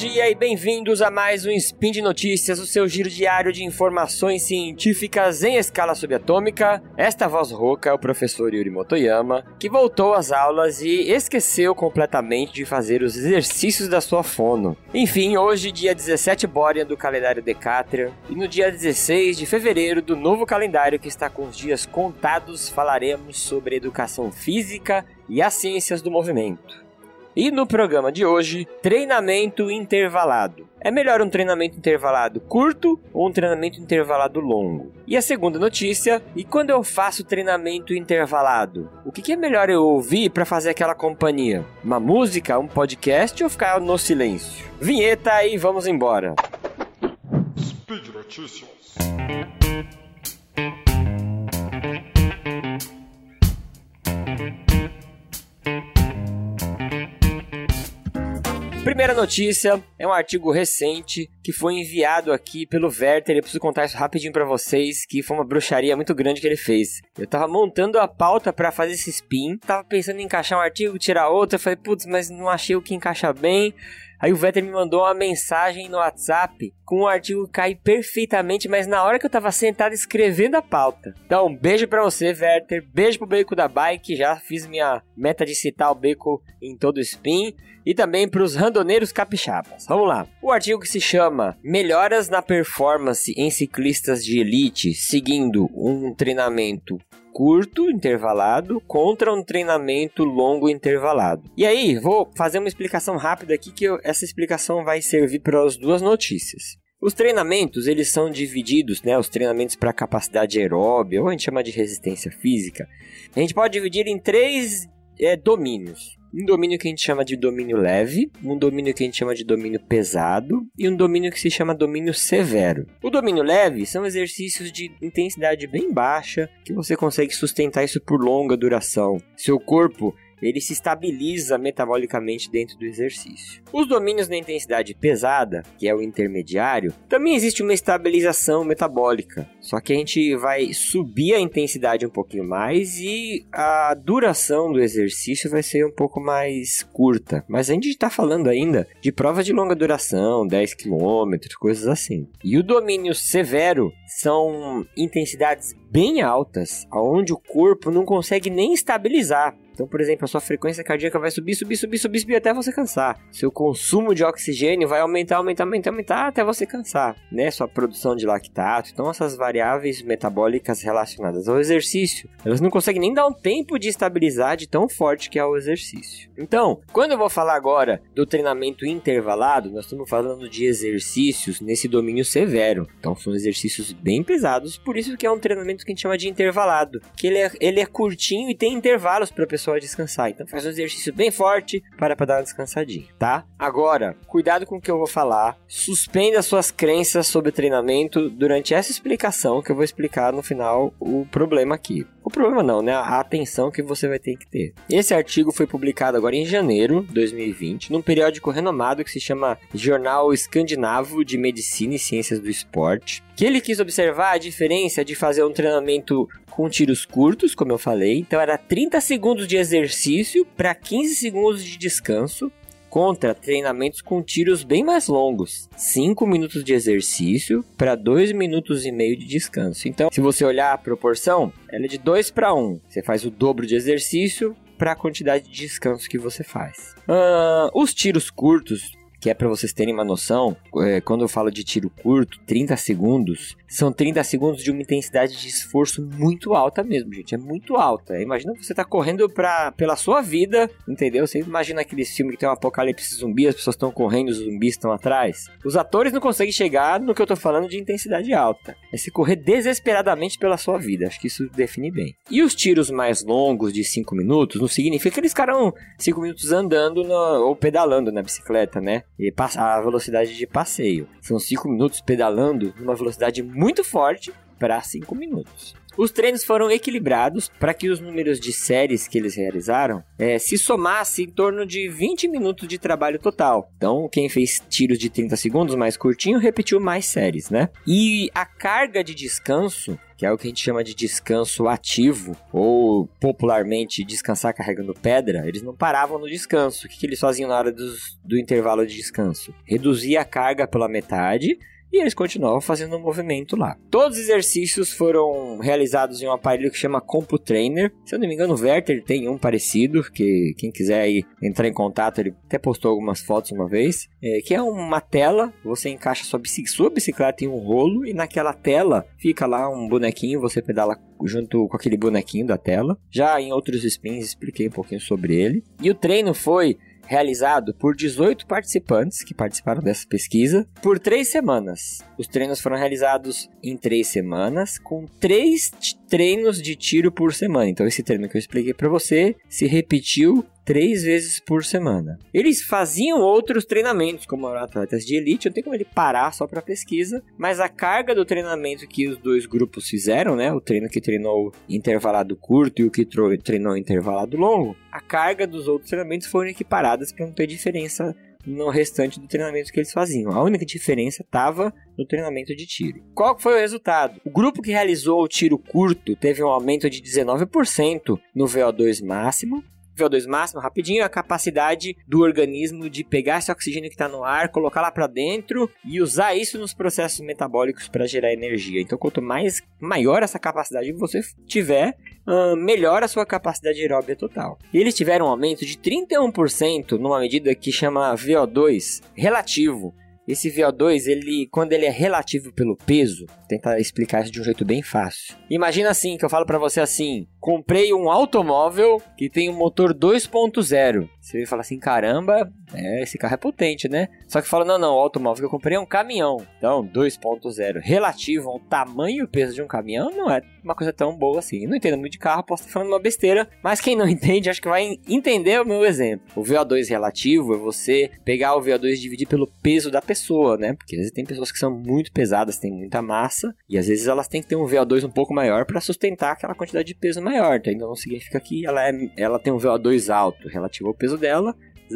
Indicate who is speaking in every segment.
Speaker 1: dia e bem-vindos a mais um Spin de Notícias, o seu giro diário de informações científicas em escala subatômica. Esta voz rouca é o professor Yuri Motoyama, que voltou às aulas e esqueceu completamente de fazer os exercícios da sua fono. Enfim, hoje, dia 17 Borean do calendário Decatria, e no dia 16 de fevereiro do novo calendário que está com os dias contados, falaremos sobre educação física e as ciências do movimento. E no programa de hoje, treinamento intervalado. É melhor um treinamento intervalado curto ou um treinamento intervalado longo? E a segunda notícia, e quando eu faço treinamento intervalado, o que, é melhor eu ouvir para fazer aquela companhia? Uma música, um podcast ou ficar no silêncio? Vinheta e vamos embora. Speed Notícias. Primeira notícia é um artigo recente que foi enviado aqui pelo Werther. Eu preciso contar isso rapidinho para vocês, que foi uma bruxaria muito grande que ele fez. Eu tava montando a pauta para fazer esse spin, tava pensando em encaixar um artigo, tirar outro, eu falei, putz, mas não achei o que encaixa bem. Aí o Vetter me mandou uma mensagem no WhatsApp com um artigo que cai perfeitamente, mas na hora que eu tava sentado escrevendo a pauta. Então, beijo para você, Werther. Beijo pro Beco da Bike. Já fiz minha meta de citar o Beco em todo o spin. E também para os randoneiros capixabas. Vamos lá. O artigo que se chama Melhoras na performance em ciclistas de elite seguindo um treinamento curto intervalado contra um treinamento longo intervalado. E aí, vou fazer uma explicação rápida aqui que eu, essa explicação vai servir para as duas notícias. Os treinamentos, eles são divididos, né, os treinamentos para capacidade aeróbica, ou a gente chama de resistência física, a gente pode dividir em três é, domínios um domínio que a gente chama de domínio leve, um domínio que a gente chama de domínio pesado e um domínio que se chama domínio severo. O domínio leve são exercícios de intensidade bem baixa que você consegue sustentar isso por longa duração. Seu corpo ele se estabiliza metabolicamente dentro do exercício. Os domínios na intensidade pesada, que é o intermediário, também existe uma estabilização metabólica. Só que a gente vai subir a intensidade um pouquinho mais e a duração do exercício vai ser um pouco mais curta. Mas a gente está falando ainda de provas de longa duração, 10 km, coisas assim. E o domínio severo são intensidades bem altas, aonde o corpo não consegue nem estabilizar. Então, por exemplo, a sua frequência cardíaca vai subir, subir, subir, subir, subir até você cansar. Seu consumo de oxigênio vai aumentar, aumentar, aumentar, aumentar até você cansar, né? Sua produção de lactato. Então, essas variáveis metabólicas relacionadas ao exercício, elas não conseguem nem dar um tempo de estabilizar de tão forte que é o exercício. Então, quando eu vou falar agora do treinamento intervalado, nós estamos falando de exercícios nesse domínio severo. Então, são exercícios bem pesados, por isso que é um treinamento que a gente chama de intervalado, que ele é, ele é curtinho e tem intervalos para a pessoa descansar. Então faz um exercício bem forte para para dar uma descansadinha, tá? Agora, cuidado com o que eu vou falar. Suspenda suas crenças sobre treinamento durante essa explicação que eu vou explicar no final o problema aqui. O problema não, né? A atenção que você vai ter que ter. Esse artigo foi publicado agora em janeiro de 2020, num periódico renomado que se chama Jornal Escandinavo de Medicina e Ciências do Esporte, que ele quis observar a diferença de fazer um treinamento com tiros curtos, como eu falei, então era 30 segundos de exercício para 15 segundos de descanso, contra treinamentos com tiros bem mais longos, 5 minutos de exercício para 2 minutos e meio de descanso. Então, se você olhar a proporção, ela é de 2 para 1. Você faz o dobro de exercício para a quantidade de descanso que você faz. Uh, os tiros curtos que é para vocês terem uma noção, é, quando eu falo de tiro curto, 30 segundos, são 30 segundos de uma intensidade de esforço muito alta mesmo, gente. É muito alta. Imagina você tá correndo pra, pela sua vida, entendeu? Você imagina aquele filme que tem um apocalipse zumbi, as pessoas estão correndo, os zumbis estão atrás. Os atores não conseguem chegar no que eu tô falando de intensidade alta. É se correr desesperadamente pela sua vida. Acho que isso define bem. E os tiros mais longos de 5 minutos não significa que eles ficaram 5 minutos andando no, ou pedalando na bicicleta, né? E a velocidade de passeio. São 5 minutos pedalando numa velocidade muito forte para 5 minutos. Os treinos foram equilibrados para que os números de séries que eles realizaram é, se somassem em torno de 20 minutos de trabalho total. Então, quem fez tiros de 30 segundos mais curtinho repetiu mais séries, né? E a carga de descanso que é o que a gente chama de descanso ativo, ou popularmente descansar carregando pedra, eles não paravam no descanso. O que, que eles faziam na hora dos, do intervalo de descanso? Reduzia a carga pela metade e eles continuavam fazendo o um movimento lá. Todos os exercícios foram realizados em um aparelho que chama CompuTrainer. Se eu não me engano, o Werther tem um parecido, que quem quiser aí entrar em contato, ele até postou algumas fotos uma vez, é, que é uma tela, você encaixa sua bicicleta, sua bicicleta em um rolo e naquela tela fica lá um bonequinho, você pedala junto com aquele bonequinho da tela. Já em outros spins expliquei um pouquinho sobre ele. E o treino foi realizado por 18 participantes que participaram dessa pesquisa por três semanas. Os treinos foram realizados em três semanas, com três treinos de tiro por semana. Então, esse treino que eu expliquei para você se repetiu três vezes por semana. Eles faziam outros treinamentos, como atletas de elite, não tem como ele parar só para pesquisa, mas a carga do treinamento que os dois grupos fizeram, né, o treino que treinou intervalado curto e o que treinou intervalado longo, a carga dos outros treinamentos foram equiparadas para não ter diferença no restante do treinamento que eles faziam. A única diferença estava no treinamento de tiro. Qual foi o resultado? O grupo que realizou o tiro curto teve um aumento de 19% no VO2 máximo VO2 máximo, rapidinho, a capacidade do organismo de pegar esse oxigênio que está no ar, colocar lá para dentro e usar isso nos processos metabólicos para gerar energia. Então, quanto mais maior essa capacidade você tiver, uh, melhor a sua capacidade aeróbia total. E eles tiveram um aumento de 31% numa medida que chama VO2 relativo. Esse VO2, ele, quando ele é relativo pelo peso, tentar explicar isso de um jeito bem fácil. Imagina assim, que eu falo para você assim, comprei um automóvel que tem um motor 2.0. Você fala assim, caramba, é, esse carro é potente, né? Só que fala, não, não, o automóvel que eu comprei é um caminhão. Então, 2.0 relativo ao tamanho e peso de um caminhão não é uma coisa tão boa assim. Eu não entendo muito de carro, posso estar falando uma besteira, mas quem não entende, acho que vai entender o meu exemplo. O VO2 relativo é você pegar o VO2 e dividir pelo peso da pessoa, né? Porque às vezes tem pessoas que são muito pesadas, têm muita massa, e às vezes elas têm que ter um VO2 um pouco maior para sustentar aquela quantidade de peso maior, tá? Então não significa que ela, é, ela tem um VO2 alto relativo ao peso dela,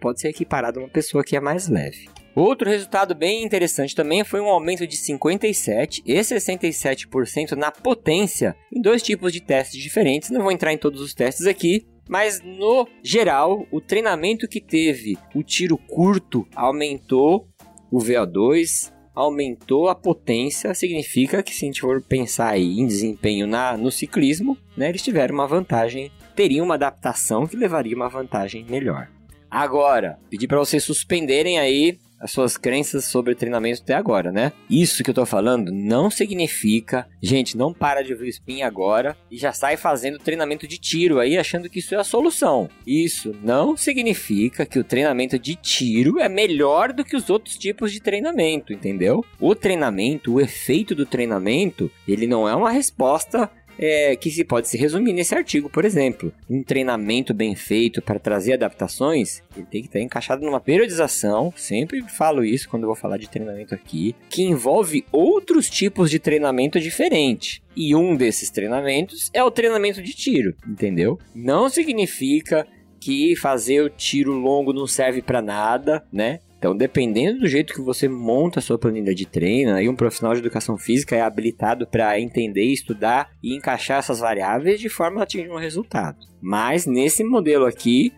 Speaker 1: pode ser equiparado a uma pessoa que é mais leve. Outro resultado bem interessante também foi um aumento de 57 e 67% na potência em dois tipos de testes diferentes. Não vou entrar em todos os testes aqui, mas no geral, o treinamento que teve o tiro curto aumentou o VO2, aumentou a potência, significa que se a gente for pensar aí em desempenho na, no ciclismo, né, eles tiveram uma vantagem, teriam uma adaptação que levaria uma vantagem melhor. Agora, pedir para vocês suspenderem aí as suas crenças sobre treinamento até agora, né? Isso que eu tô falando não significa, gente, não para de ouvir o spin agora e já sai fazendo treinamento de tiro aí achando que isso é a solução. Isso não significa que o treinamento de tiro é melhor do que os outros tipos de treinamento, entendeu? O treinamento, o efeito do treinamento, ele não é uma resposta é, que se pode se resumir nesse artigo, por exemplo. Um treinamento bem feito para trazer adaptações, ele tem que estar encaixado numa periodização, sempre falo isso quando eu vou falar de treinamento aqui, que envolve outros tipos de treinamento diferente. E um desses treinamentos é o treinamento de tiro, entendeu? Não significa que fazer o tiro longo não serve para nada, né? Então, dependendo do jeito que você monta a sua planilha de treino, aí um profissional de educação física é habilitado para entender, estudar e encaixar essas variáveis de forma a atingir um resultado. Mas nesse modelo aqui,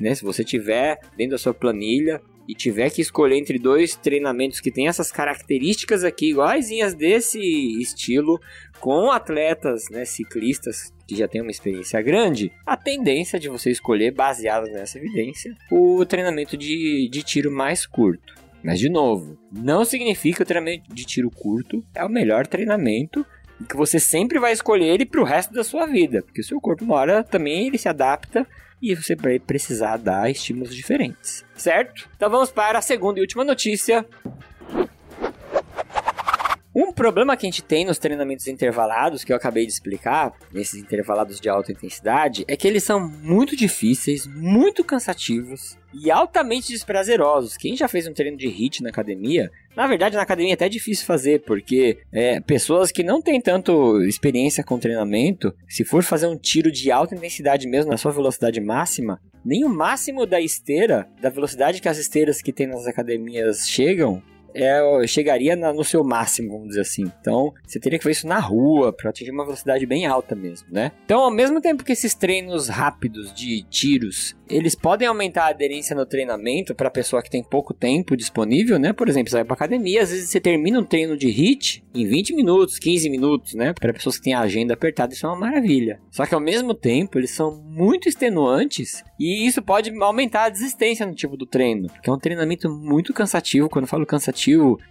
Speaker 1: né, se você tiver dentro da sua planilha e tiver que escolher entre dois treinamentos que têm essas características aqui iguaizinhas desse estilo, com atletas, né, ciclistas que já têm uma experiência grande, a tendência de você escolher, baseado nessa evidência, o treinamento de, de tiro mais curto. Mas, de novo, não significa que o treinamento de tiro curto é o melhor treinamento que você sempre vai escolher ele para o resto da sua vida, porque o seu corpo, uma hora, também ele se adapta e você vai precisar dar estímulos diferentes, certo? Então vamos para a segunda e última notícia Um problema que a gente tem nos treinamentos intervalados, que eu acabei de explicar, nesses intervalados de alta intensidade, é que eles são muito difíceis, muito cansativos e altamente desprazerosos. Quem já fez um treino de HIIT na academia, na verdade na academia é até difícil fazer, porque é, pessoas que não têm tanto experiência com treinamento, se for fazer um tiro de alta intensidade mesmo na sua velocidade máxima, nem o máximo da esteira, da velocidade que as esteiras que tem nas academias chegam, é, chegaria na, no seu máximo, vamos dizer assim. Então, você teria que fazer isso na rua para atingir uma velocidade bem alta mesmo, né? Então, ao mesmo tempo que esses treinos rápidos de tiros, eles podem aumentar a aderência no treinamento para pessoa que tem pouco tempo disponível, né? Por exemplo, você vai para academia, às vezes você termina um treino de HIIT em 20 minutos, 15 minutos, né? Para pessoas que têm a agenda apertada, isso é uma maravilha. Só que ao mesmo tempo, eles são muito extenuantes e isso pode aumentar a desistência no tipo do treino, que é um treinamento muito cansativo. Quando eu falo cansativo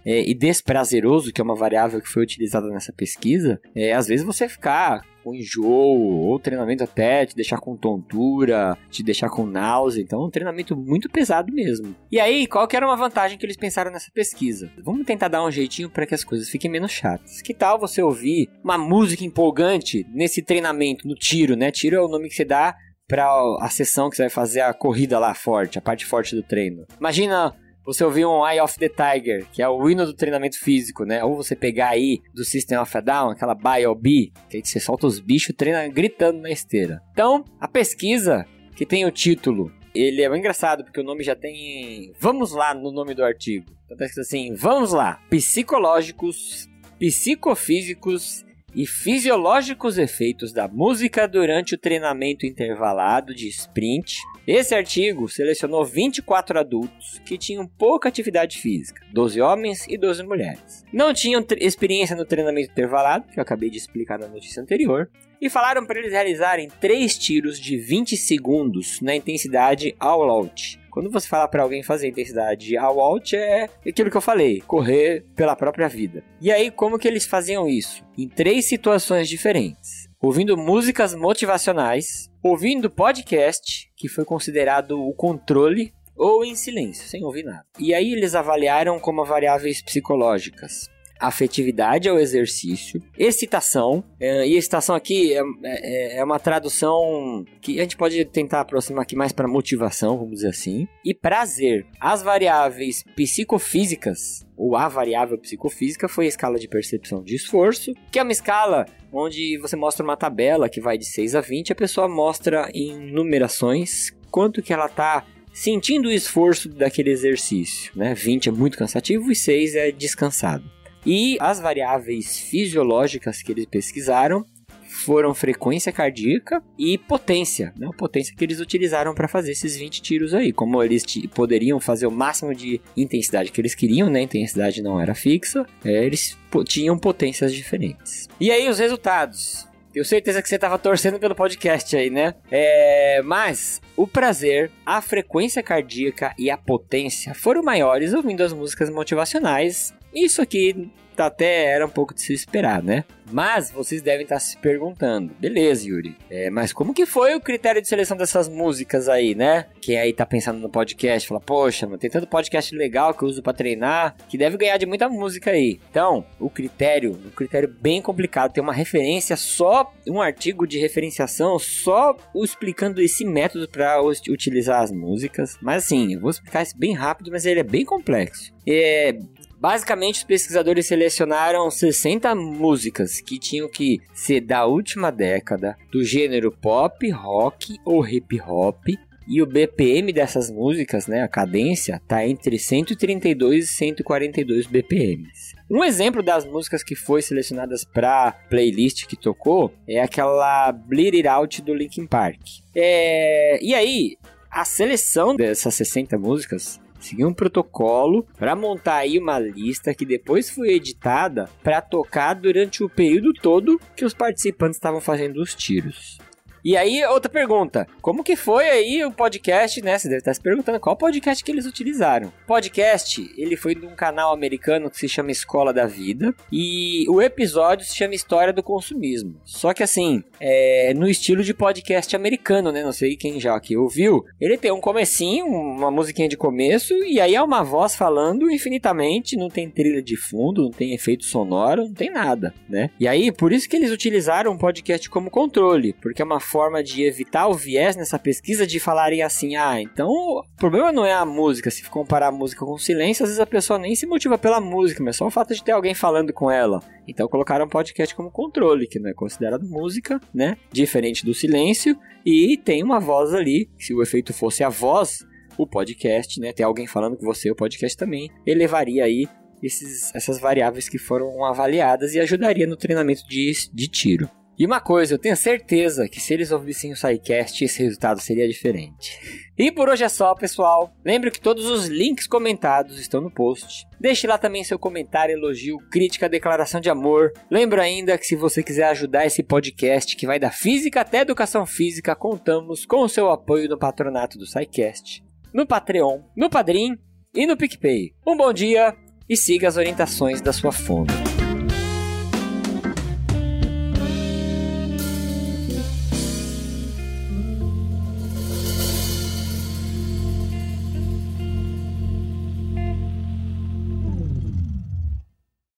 Speaker 1: é, e desprazeroso, que é uma variável que foi utilizada nessa pesquisa, é às vezes você ficar com enjoo, ou treinamento até te deixar com tontura, te deixar com náusea. Então, é um treinamento muito pesado mesmo. E aí, qual que era uma vantagem que eles pensaram nessa pesquisa? Vamos tentar dar um jeitinho para que as coisas fiquem menos chatas. Que tal você ouvir uma música empolgante nesse treinamento, no tiro, né? Tiro é o nome que você dá para a sessão que você vai fazer a corrida lá forte, a parte forte do treino. Imagina você ouvir um Eye of the Tiger, que é o hino do treinamento físico, né? Ou você pegar aí do System of a Down, aquela B, que aí você solta os bichos treina gritando na esteira. Então, a pesquisa que tem o título, ele é engraçado porque o nome já tem vamos lá no nome do artigo. Então tá escrito assim: vamos lá, psicológicos, psicofísicos e fisiológicos efeitos da música durante o treinamento intervalado de sprint. Esse artigo selecionou 24 adultos que tinham pouca atividade física, 12 homens e 12 mulheres. Não tinham experiência no treinamento intervalado, que eu acabei de explicar na notícia anterior, e falaram para eles realizarem 3 tiros de 20 segundos na intensidade all out. Quando você fala para alguém fazer intensidade all out é aquilo que eu falei, correr pela própria vida. E aí como que eles faziam isso? Em três situações diferentes. Ouvindo músicas motivacionais, ouvindo podcast, que foi considerado o controle, ou em silêncio, sem ouvir nada. E aí eles avaliaram como variáveis psicológicas afetividade ao exercício, excitação, é, e excitação aqui é, é, é, uma tradução que a gente pode tentar aproximar aqui mais para motivação, vamos dizer assim, e prazer. As variáveis psicofísicas, ou a variável psicofísica, foi a escala de percepção de esforço, que é uma escala onde você mostra uma tabela que vai de 6 a 20, a pessoa mostra em numerações quanto que ela está sentindo o esforço daquele exercício, né? 20 é muito cansativo e 6 é descansado. E as variáveis fisiológicas que eles pesquisaram foram frequência cardíaca e potência, né? Potência que eles utilizaram para fazer esses 20 tiros aí. Como eles poderiam fazer o máximo de intensidade que eles queriam, né? A intensidade não era fixa, é, eles tinham potências diferentes. E aí os resultados. Tenho certeza que você estava torcendo pelo podcast aí, né? É, mas o prazer, a frequência cardíaca e a potência foram maiores ouvindo as músicas motivacionais isso aqui até era um pouco de se esperar, né? Mas vocês devem estar se perguntando, beleza, Yuri, é, mas como que foi o critério de seleção dessas músicas aí, né? Quem aí tá pensando no podcast, fala, poxa, mano, tem tanto podcast legal que eu uso para treinar, que deve ganhar de muita música aí. Então, o critério, um critério bem complicado, tem uma referência só, um artigo de referenciação só explicando esse método para utilizar as músicas. Mas assim, eu vou explicar isso bem rápido, mas ele é bem complexo. É, Basicamente, os pesquisadores selecionaram 60 músicas que tinham que ser da última década, do gênero pop, rock ou hip hop, e o BPM dessas músicas, né, a cadência, tá entre 132 e 142 BPMs. Um exemplo das músicas que foi selecionadas para playlist que tocou é aquela Bleed It Out do Linkin Park. É... E aí, a seleção dessas 60 músicas seguir um protocolo para montar aí uma lista que depois foi editada para tocar durante o período todo que os participantes estavam fazendo os tiros. E aí, outra pergunta. Como que foi aí o podcast, né? Você deve estar se perguntando qual podcast que eles utilizaram. Podcast, ele foi de um canal americano que se chama Escola da Vida. E o episódio se chama História do Consumismo. Só que assim, é no estilo de podcast americano, né? Não sei quem já aqui ouviu. Ele tem um comecinho, uma musiquinha de começo, e aí é uma voz falando infinitamente, não tem trilha de fundo, não tem efeito sonoro, não tem nada, né? E aí, por isso que eles utilizaram o podcast como controle, porque é uma forma de evitar o viés nessa pesquisa de falarem assim: ah, então o problema não é a música. Se comparar a música com o silêncio, às vezes a pessoa nem se motiva pela música, mas só o fato de ter alguém falando com ela. Então colocaram o podcast como controle, que não é considerado música, né? Diferente do silêncio. E tem uma voz ali. Se o efeito fosse a voz, o podcast, né? Tem alguém falando com você, o podcast também elevaria aí esses, essas variáveis que foram avaliadas e ajudaria no treinamento de, de tiro. E uma coisa, eu tenho certeza que se eles ouvissem o SciCast, esse resultado seria diferente. E por hoje é só, pessoal. Lembre que todos os links comentados estão no post. Deixe lá também seu comentário, elogio, crítica, declaração de amor. Lembra ainda que se você quiser ajudar esse podcast que vai da física até educação física, contamos com o seu apoio no patronato do SciCast, no Patreon, no Padrim e no PicPay. Um bom dia e siga as orientações da sua fome.